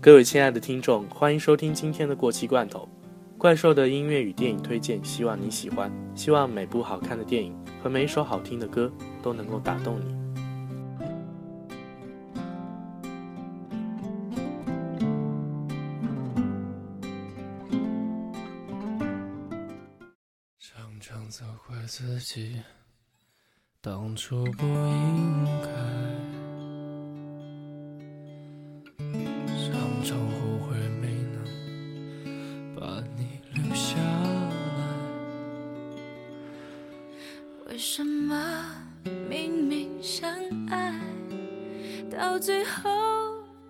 各位亲爱的听众，欢迎收听今天的过期罐头怪兽的音乐与电影推荐，希望你喜欢。希望每部好看的电影和每一首好听的歌都能够打动你。常常责怪自己，当初不应该。到最后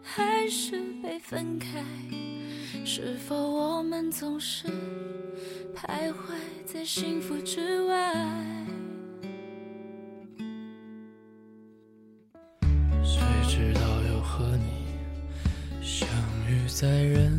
还是被分开？是否我们总是徘徊在幸福之外？谁知道又和你相遇在人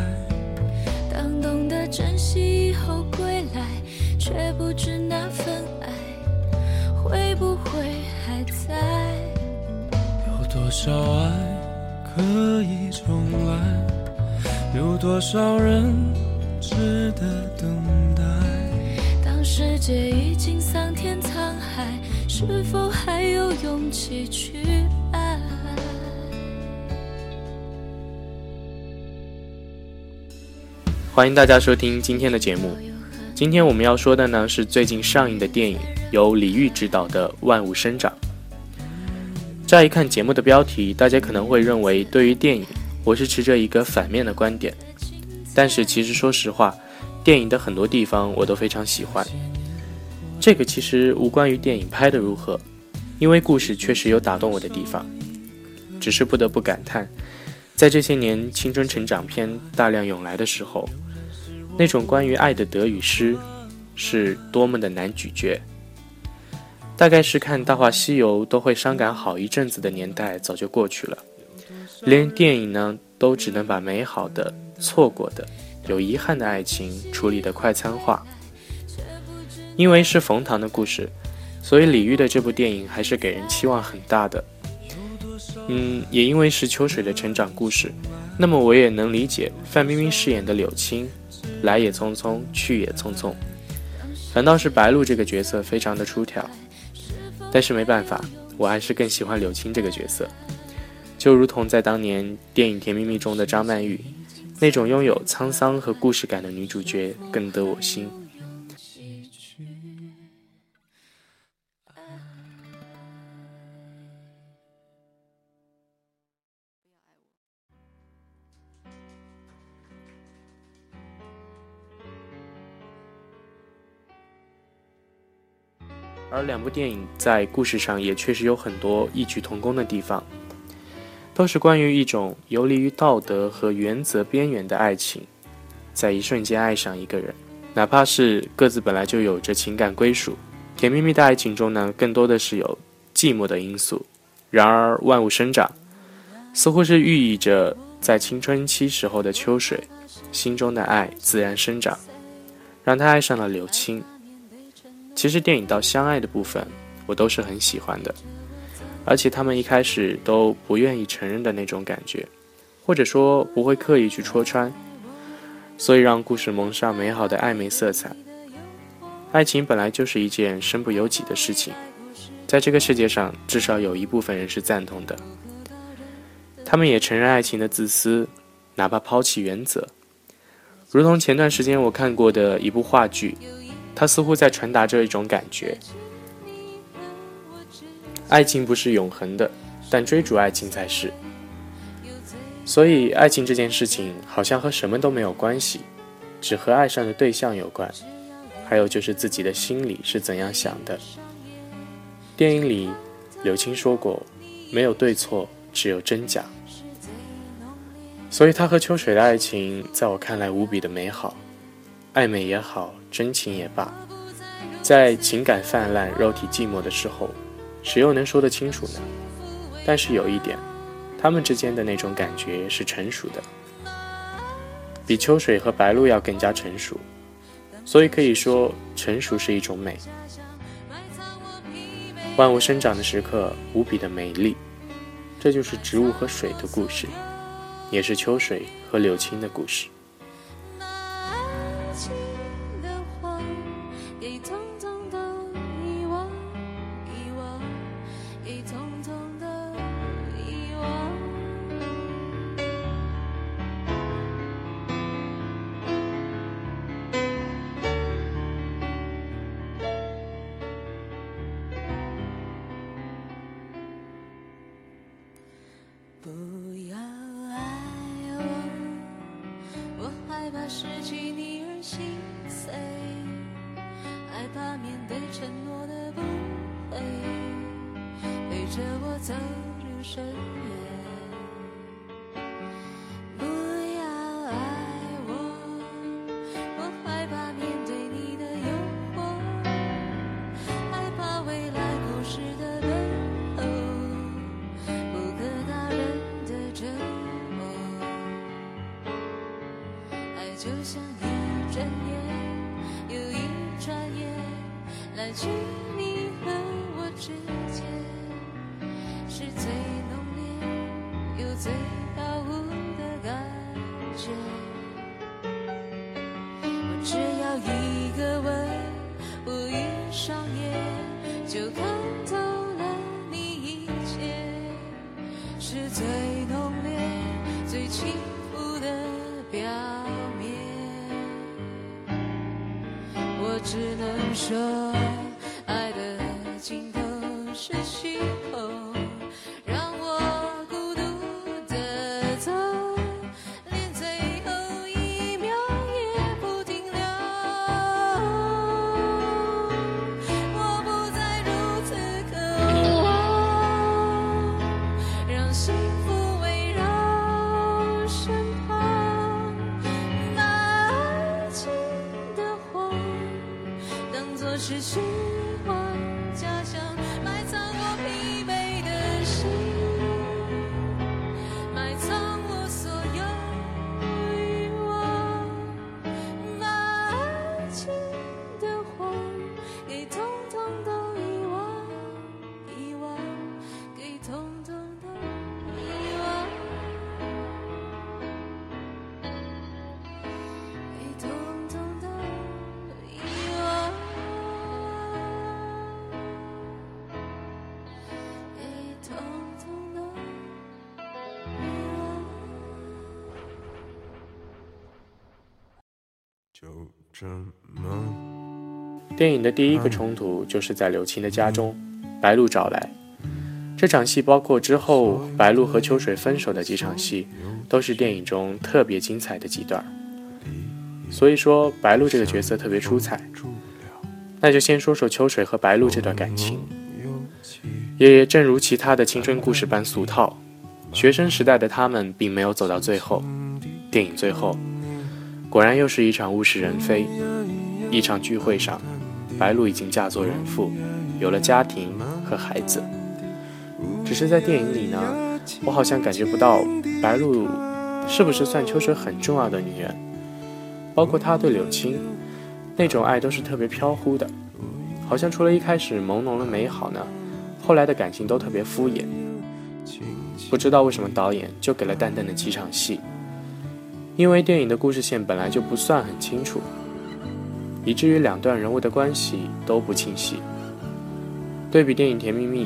少爱可以重来？有多少人值得等待？当世界已经桑田沧海，是否还有勇气去爱？欢迎大家收听今天的节目。今天我们要说的呢是最近上映的电影，由李玉执导的《万物生长》。乍一看节目的标题，大家可能会认为对于电影，我是持着一个反面的观点。但是其实说实话，电影的很多地方我都非常喜欢。这个其实无关于电影拍的如何，因为故事确实有打动我的地方。只是不得不感叹，在这些年青春成长片大量涌来的时候，那种关于爱的得与失，是多么的难咀嚼。大概是看《大话西游》都会伤感好一阵子的年代早就过去了，连电影呢都只能把美好的、错过的、有遗憾的爱情处理得快餐化。因为是冯唐的故事，所以李玉的这部电影还是给人期望很大的。嗯，也因为是秋水的成长故事，那么我也能理解范冰冰饰演的柳青，来也匆匆，去也匆匆。反倒是白鹿这个角色非常的出挑，但是没办法，我还是更喜欢柳青这个角色。就如同在当年电影《甜蜜蜜》中的张曼玉，那种拥有沧桑和故事感的女主角更得我心。而两部电影在故事上也确实有很多异曲同工的地方，都是关于一种游离于道德和原则边缘的爱情，在一瞬间爱上一个人，哪怕是各自本来就有着情感归属。甜蜜蜜的爱情中呢，更多的是有寂寞的因素。然而万物生长，似乎是寓意着在青春期时候的秋水，心中的爱自然生长，让他爱上了柳青。其实电影到相爱的部分，我都是很喜欢的，而且他们一开始都不愿意承认的那种感觉，或者说不会刻意去戳穿，所以让故事蒙上美好的暧昧色彩。爱情本来就是一件身不由己的事情，在这个世界上，至少有一部分人是赞同的，他们也承认爱情的自私，哪怕抛弃原则。如同前段时间我看过的一部话剧。他似乎在传达着一种感觉：爱情不是永恒的，但追逐爱情才是。所以，爱情这件事情好像和什么都没有关系，只和爱上的对象有关，还有就是自己的心里是怎样想的。电影里，柳青说过：“没有对错，只有真假。”所以，他和秋水的爱情，在我看来无比的美好，暧昧也好，真情也罢，在情感泛滥、肉体寂寞的时候，谁又能说得清楚呢？但是有一点，他们之间的那种感觉是成熟的，比秋水和白露要更加成熟，所以可以说，成熟是一种美。万物生长的时刻无比的美丽，这就是植物和水的故事。也是秋水和柳青的故事。失去你而心碎害怕面对承诺的不回陪着我走入深夜来去你和我之间，是最浓烈又最毫无的感觉。我只要一个吻，我一双眼，就看透了你一切，是最浓烈最轻。浮的表面。我只能说是虚电影的第一个冲突就是在柳青的家中，白露找来。这场戏包括之后白露和秋水分手的几场戏，都是电影中特别精彩的几段。所以说白露这个角色特别出彩。那就先说说秋水和白露这段感情。也正如其他的青春故事般俗套，学生时代的他们并没有走到最后。电影最后。果然又是一场物是人非，一场聚会上，白露已经嫁作人妇，有了家庭和孩子。只是在电影里呢，我好像感觉不到白露是不是算秋水很重要的女人，包括她对柳青那种爱都是特别飘忽的，好像除了一开始朦胧的美好呢，后来的感情都特别敷衍。不知道为什么导演就给了淡淡的几场戏。因为电影的故事线本来就不算很清楚，以至于两段人物的关系都不清晰。对比电影《甜蜜蜜》，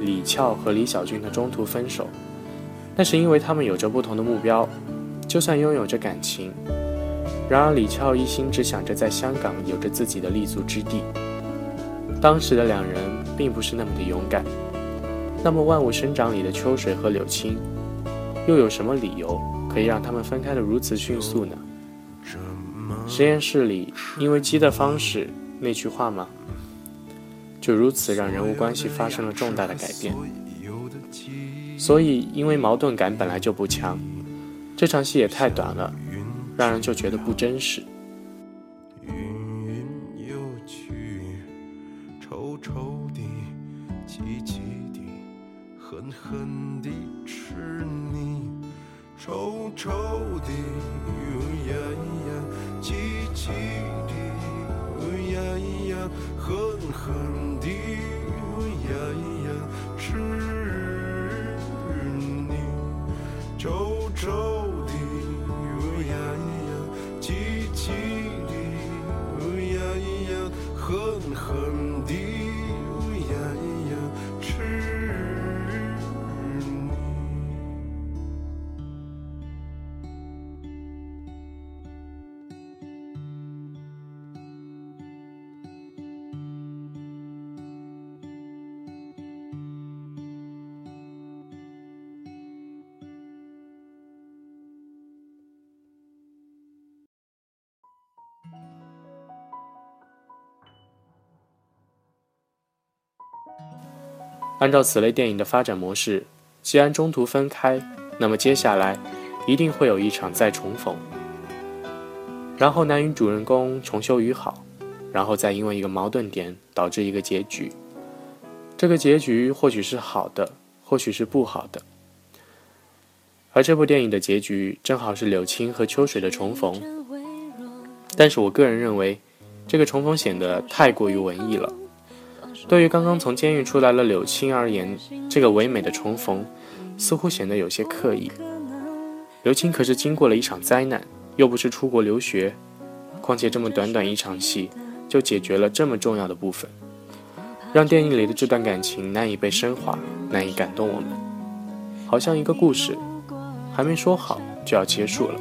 李翘和李小军的中途分手，那是因为他们有着不同的目标。就算拥有着感情，然而李翘一心只想着在香港有着自己的立足之地。当时的两人并不是那么的勇敢。那么《万物生长》里的秋水和柳青，又有什么理由？可以让他们分开的如此迅速呢？实验室里因为鸡的方式那句话吗？就如此让人物关系发生了重大的改变。所以，因为矛盾感本来就不强，这场戏也太短了，让人就觉得不真实。狠狠臭臭的，咿呀咿呀，唧唧的，咿呀咿呀，哼哼的，咿呀咿呀，是你，臭臭的，咿呀咿呀，的，咿呀咿呀，按照此类电影的发展模式，既然中途分开，那么接下来一定会有一场再重逢，然后男女主人公重修于好，然后再因为一个矛盾点导致一个结局。这个结局或许是好的，或许是不好的。而这部电影的结局正好是柳青和秋水的重逢，但是我个人认为，这个重逢显得太过于文艺了。对于刚刚从监狱出来的柳青而言，这个唯美的重逢似乎显得有些刻意。柳青可是经过了一场灾难，又不是出国留学，况且这么短短一场戏就解决了这么重要的部分，让电影里的这段感情难以被升华，难以感动我们，好像一个故事还没说好就要结束了。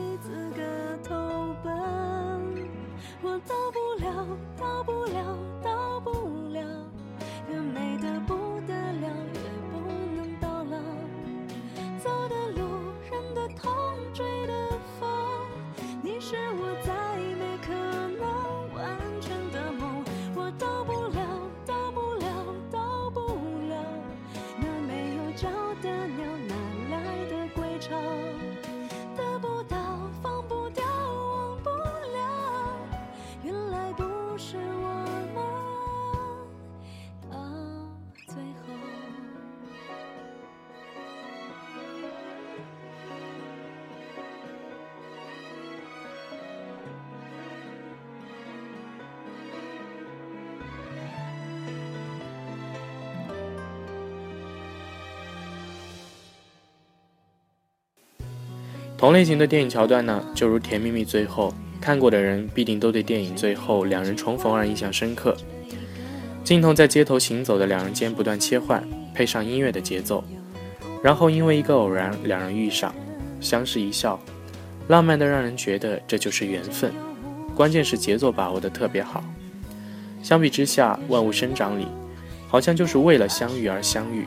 同类型的电影桥段呢，就如《甜蜜蜜》最后，看过的人必定都对电影最后两人重逢而印象深刻。镜头在街头行走的两人间不断切换，配上音乐的节奏，然后因为一个偶然，两人遇上，相视一笑，浪漫的让人觉得这就是缘分。关键是节奏把握的特别好。相比之下，《万物生长》里好像就是为了相遇而相遇，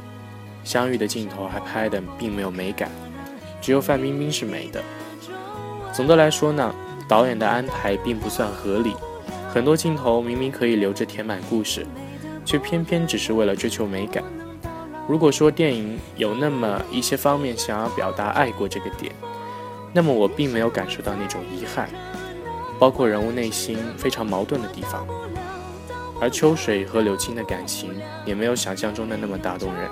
相遇的镜头还拍的并没有美感。只有范冰冰是美的。总的来说呢，导演的安排并不算合理，很多镜头明明可以留着填满故事，却偏偏只是为了追求美感。如果说电影有那么一些方面想要表达爱过这个点，那么我并没有感受到那种遗憾，包括人物内心非常矛盾的地方，而秋水和柳青的感情也没有想象中的那么打动人。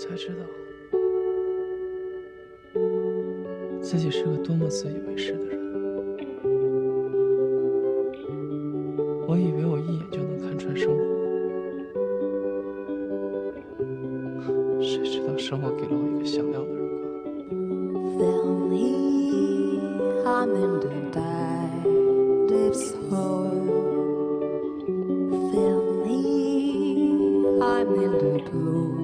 才知道，自己是个多么自以为是的人。我以为我一眼就能看穿生活，谁知道生活给了我一个响亮的耳光。Fill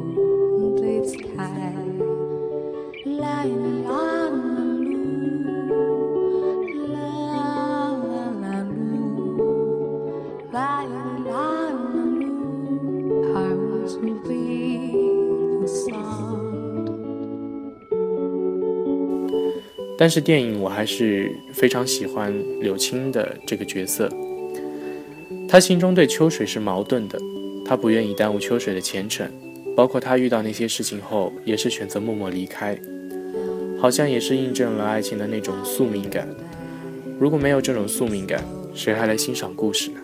但是电影我还是非常喜欢柳青的这个角色。他心中对秋水是矛盾的，他不愿意耽误秋水的前程，包括他遇到那些事情后，也是选择默默离开，好像也是印证了爱情的那种宿命感。如果没有这种宿命感，谁还来欣赏故事呢？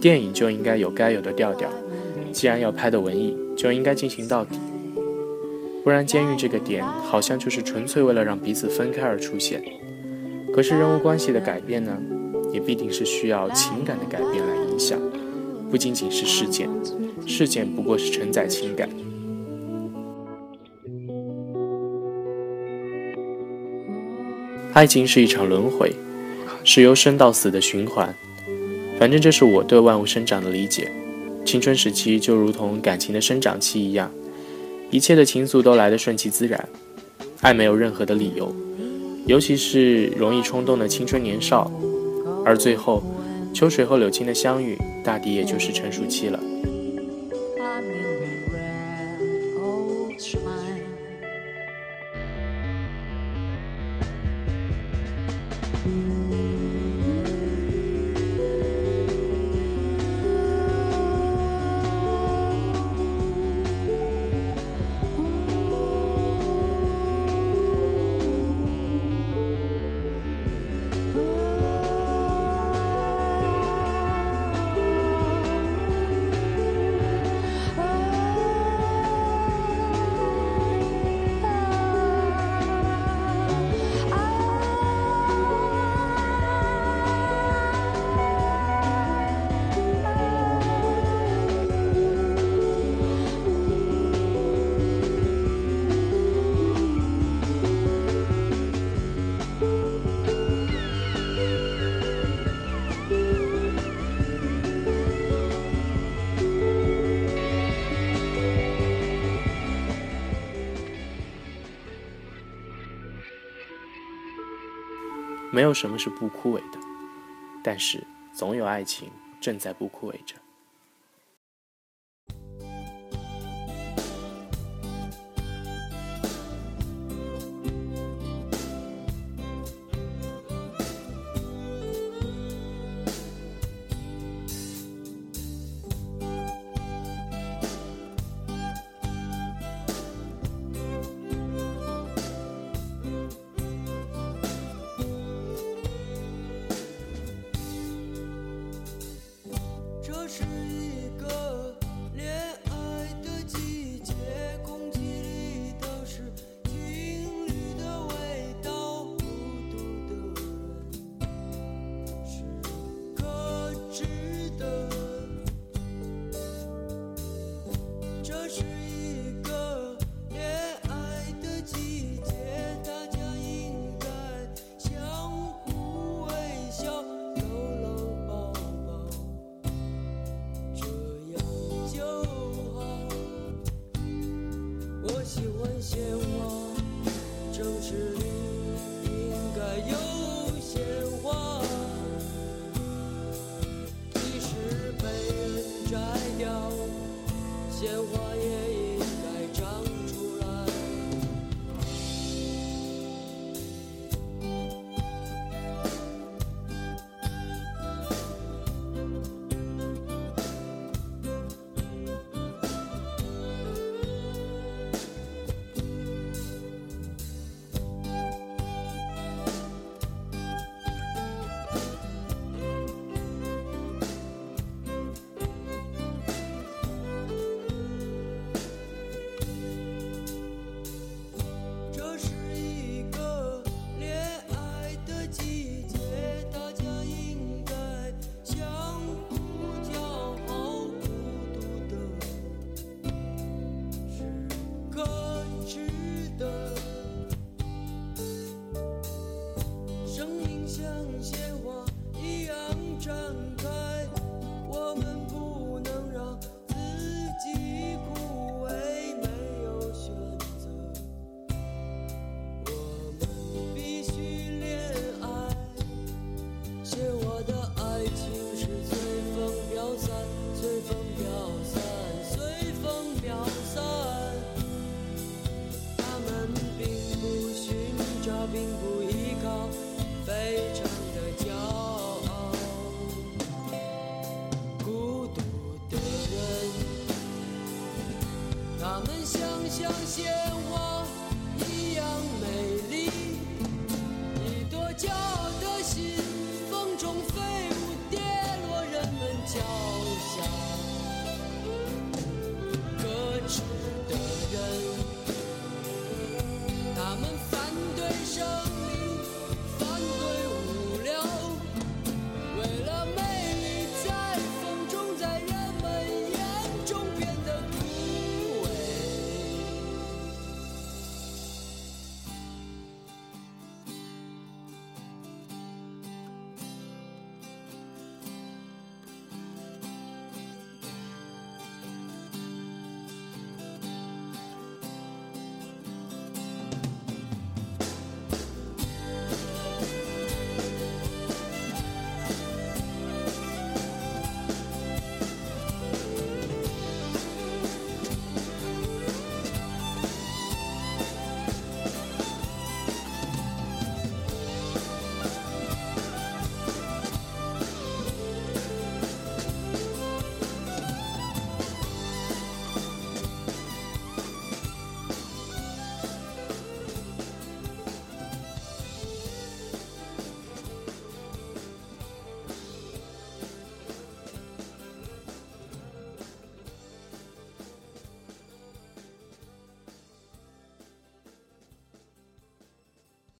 电影就应该有该有的调调，既然要拍的文艺，就应该进行到底。不然，监狱这个点好像就是纯粹为了让彼此分开而出现。可是人物关系的改变呢，也必定是需要情感的改变来影响，不仅仅是事件，事件不过是承载情感。爱情是一场轮回，是由生到死的循环。反正这是我对万物生长的理解。青春时期就如同感情的生长期一样。一切的情愫都来得顺其自然，爱没有任何的理由，尤其是容易冲动的青春年少，而最后，秋水和柳青的相遇，大抵也就是成熟期了。没有什么是不枯萎的，但是总有爱情正在不枯萎着。